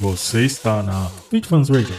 Você está na Fit Fans Radio.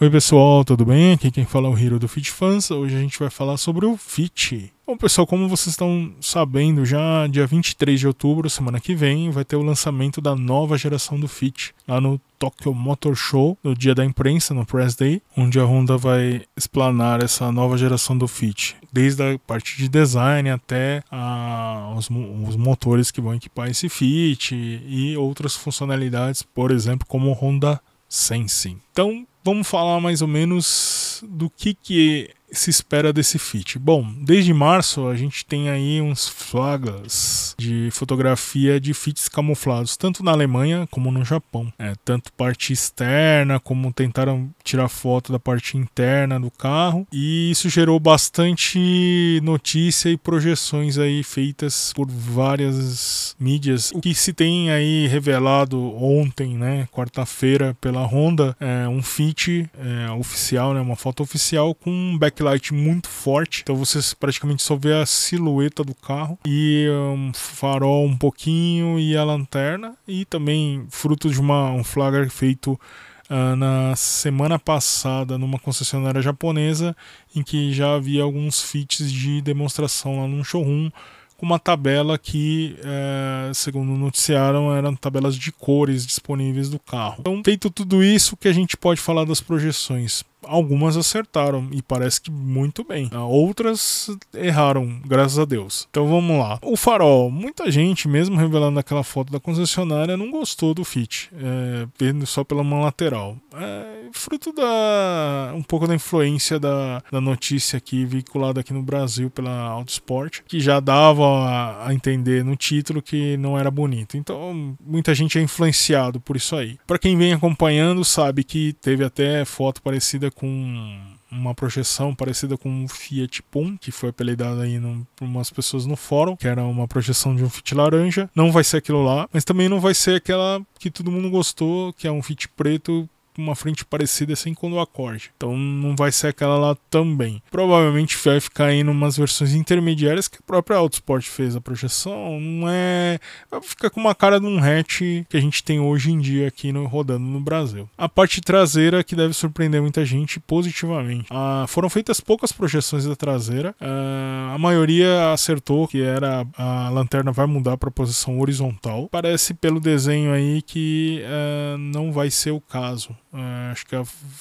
Oi pessoal, tudo bem? Aqui quem fala é o Hiro do Fit Fans. Hoje a gente vai falar sobre o Fit. Bom pessoal, como vocês estão sabendo, já dia 23 de outubro, semana que vem, vai ter o lançamento da nova geração do Fit lá no Tokyo Motor Show, no dia da imprensa, no Press Day, onde a Honda vai explanar essa nova geração do Fit, desde a parte de design até a, os, os motores que vão equipar esse Fit e outras funcionalidades, por exemplo, como o Honda Sensing. Então, vamos falar mais ou menos do que, que se espera desse fit? Bom, desde março a gente tem aí uns flagas de fotografia de fits camuflados, tanto na Alemanha como no Japão. É, tanto parte externa como tentaram tirar foto da parte interna do carro e isso gerou bastante notícia e projeções aí feitas por várias mídias. O que se tem aí revelado ontem, né, quarta-feira pela Honda, é um fit é, oficial, né, uma foto oficial com um backlight backlight muito forte, então você praticamente só vê a silhueta do carro e um farol um pouquinho e a lanterna e também fruto de uma, um flagger feito Uh, na semana passada numa concessionária japonesa em que já havia alguns fits de demonstração lá num showroom com uma tabela que, é, segundo noticiaram, eram tabelas de cores disponíveis do carro. Então, feito tudo isso, que a gente pode falar das projeções? Algumas acertaram e parece que muito bem. Ah, outras erraram, graças a Deus. Então vamos lá. O farol, muita gente, mesmo revelando aquela foto da concessionária, não gostou do Fit, é, só pela mão lateral. É, fruto da um pouco da influência da, da notícia aqui veiculada aqui no Brasil pela Autosport, que já dava a, a entender no título que não era bonito. Então muita gente é influenciado por isso aí. Para quem vem acompanhando sabe que teve até foto parecida com uma projeção parecida com o Fiat Pum, que foi apelidado aí no, por umas pessoas no fórum, que era uma projeção de um Fiat laranja. Não vai ser aquilo lá, mas também não vai ser aquela que todo mundo gostou, que é um Fiat preto uma frente parecida assim quando o acorde. Então não vai ser aquela lá também. Provavelmente vai ficar aí umas versões intermediárias que a própria Autosport fez a projeção. Não é. Vai ficar com uma cara de um hatch que a gente tem hoje em dia aqui no, rodando no Brasil. A parte traseira que deve surpreender muita gente positivamente. Ah, foram feitas poucas projeções da traseira. Ah, a maioria acertou que era a lanterna vai mudar para posição horizontal. Parece pelo desenho aí que ah, não vai ser o caso. É, acho que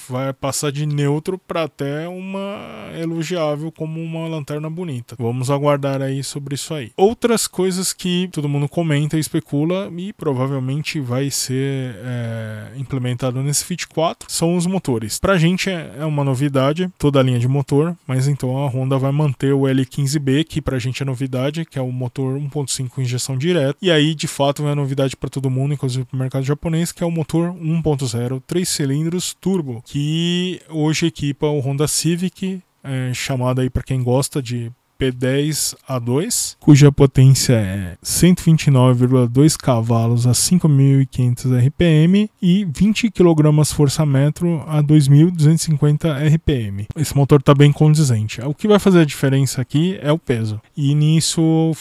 vai passar de neutro para até uma elogiável como uma lanterna bonita. Vamos aguardar aí sobre isso aí. Outras coisas que todo mundo comenta e especula e provavelmente vai ser é, implementado nesse Fit 4 são os motores. Pra gente é, é uma novidade toda a linha de motor, mas então a Honda vai manter o L15B, que pra gente é novidade, que é o motor 1.5 injeção direta. E aí, de fato, é novidade para todo mundo, inclusive pro mercado japonês, que é o motor 1.0 3 cilindros turbo, que hoje equipa o Honda Civic, é, chamado aí para quem gosta de P10A2, cuja potência é 129,2 cavalos a 5.500 RPM e 20 kg força-metro a 2.250 RPM. Esse motor está bem condizente. O que vai fazer a diferença aqui é o peso. E nisso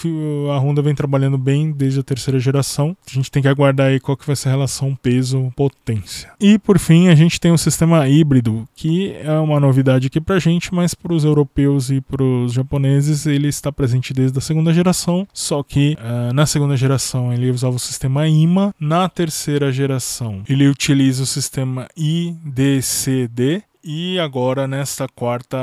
a Honda vem trabalhando bem desde a terceira geração. A gente tem que aguardar aí qual que vai ser a relação peso-potência. E por fim, a gente tem o sistema híbrido, que é uma novidade aqui pra gente, mas para os europeus e para os japoneses ele está presente desde a segunda geração, só que uh, na segunda geração ele usava o sistema IMA, na terceira geração ele utiliza o sistema IDCD, e agora, nesta quarta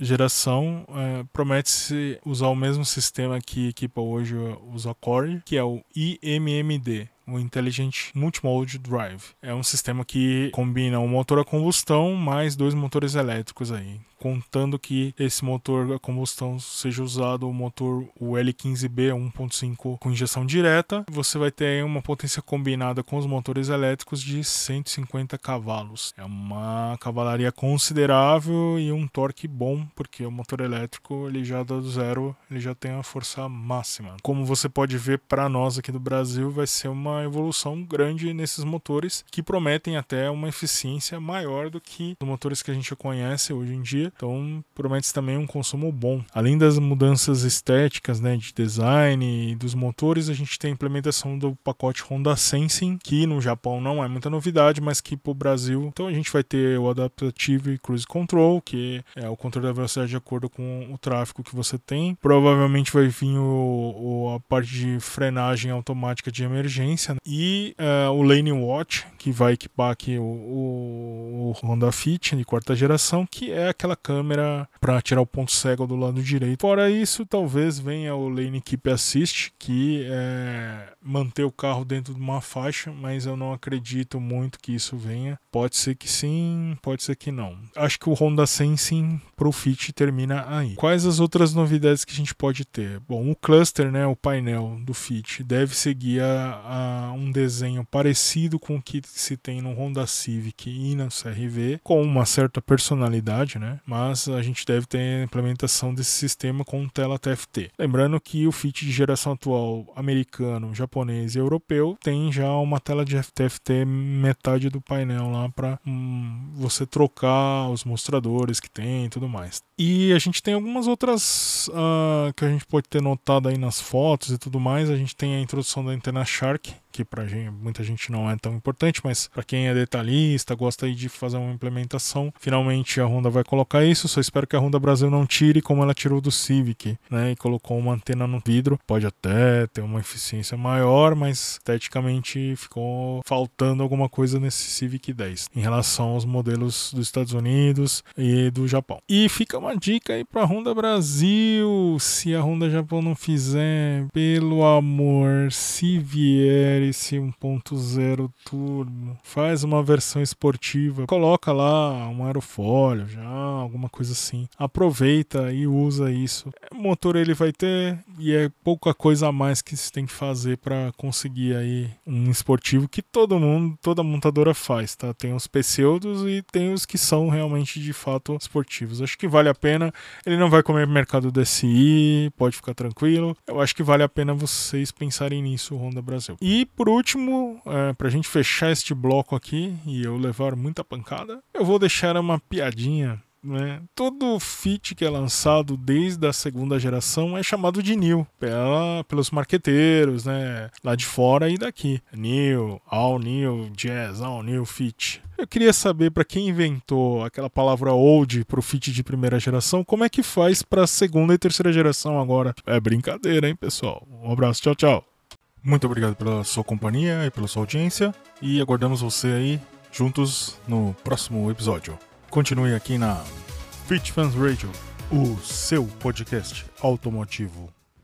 geração, é, promete-se usar o mesmo sistema que equipa hoje os Accord, que é o IMMD, o Intelligent Multimode Drive. É um sistema que combina um motor a combustão mais dois motores elétricos aí contando que esse motor a combustão seja usado o motor o L15B 1.5 com injeção direta, você vai ter uma potência combinada com os motores elétricos de 150 cavalos. É uma cavalaria considerável e um torque bom, porque o motor elétrico ele já dá do zero, ele já tem a força máxima. Como você pode ver para nós aqui do Brasil, vai ser uma uma evolução grande nesses motores que prometem até uma eficiência maior do que os motores que a gente conhece hoje em dia. Então, promete também um consumo bom. Além das mudanças estéticas, né, de design dos motores, a gente tem a implementação do pacote Honda Sensing, que no Japão não é muita novidade, mas que para o Brasil, então a gente vai ter o Adaptive Cruise Control, que é o controle da velocidade de acordo com o tráfego que você tem. Provavelmente vai vir o, o parte de frenagem automática de emergência né? e uh, o Lane Watch, que vai equipar aqui o, o, o Honda Fit de quarta geração, que é aquela câmera para tirar o ponto cego do lado direito. Fora isso, talvez venha o Lane Keep Assist, que é manter o carro dentro de uma faixa, mas eu não acredito muito que isso venha. Pode ser que sim, pode ser que não. Acho que o Honda Sensing pro Fit termina aí. Quais as outras novidades que a gente pode ter? Bom, o cluster, né, o painel do Fit deve seguir a, a um desenho parecido com o que se tem no Honda Civic e na CRV, com uma certa personalidade, né? Mas a gente deve ter a implementação desse sistema com tela TFT. Lembrando que o Fit de geração atual americano, japonês e europeu tem já uma tela de TFT metade do painel lá para hum, você trocar os mostradores que tem e tudo mais. E a gente tem algumas outras uh, que a gente pode ter notado aí nas fotos e tudo mais. A gente tem a introdução da antena Shark, que para muita gente não é tão importante, mas para quem é detalhista, gosta de fazer uma implementação, finalmente a Honda vai colocar isso. Só espero que a Honda Brasil não tire como ela tirou do Civic, né? E colocou uma antena no vidro. Pode até ter uma eficiência maior, mas esteticamente ficou faltando alguma coisa nesse Civic 10 em relação aos modelos dos Estados Unidos e do Japão. E fica uma dica aí para a Honda Brasil, se a Honda Japão não fizer, pelo amor, se vier esse 1.0 turbo, faz uma versão esportiva, coloca lá um aerofólio já, alguma coisa assim. Aproveita e usa isso. O motor ele vai ter e é pouca coisa a mais que se tem que fazer para conseguir aí um esportivo que todo mundo, toda montadora faz, tá? Tem os pseudos e tem os que são realmente de fato esportivos. Acho que vale a pena. Ele não vai comer mercado DSI, pode ficar tranquilo. Eu acho que vale a pena vocês pensarem nisso, Honda Brasil. E por último, é, pra gente fechar este bloco aqui e eu levar muita pancada, eu vou deixar uma piadinha né? Todo fit que é lançado desde a segunda geração é chamado de new pela, pelos marqueteiros, né? Lá de fora e daqui. New, all new, jazz, all new fit. Eu queria saber para quem inventou aquela palavra old pro fit de primeira geração, como é que faz para segunda e terceira geração agora? É brincadeira, hein, pessoal? Um abraço, tchau, tchau. Muito obrigado pela sua companhia e pela sua audiência e aguardamos você aí juntos no próximo episódio. Continue aqui na Fit Fans Radio, o seu podcast automotivo.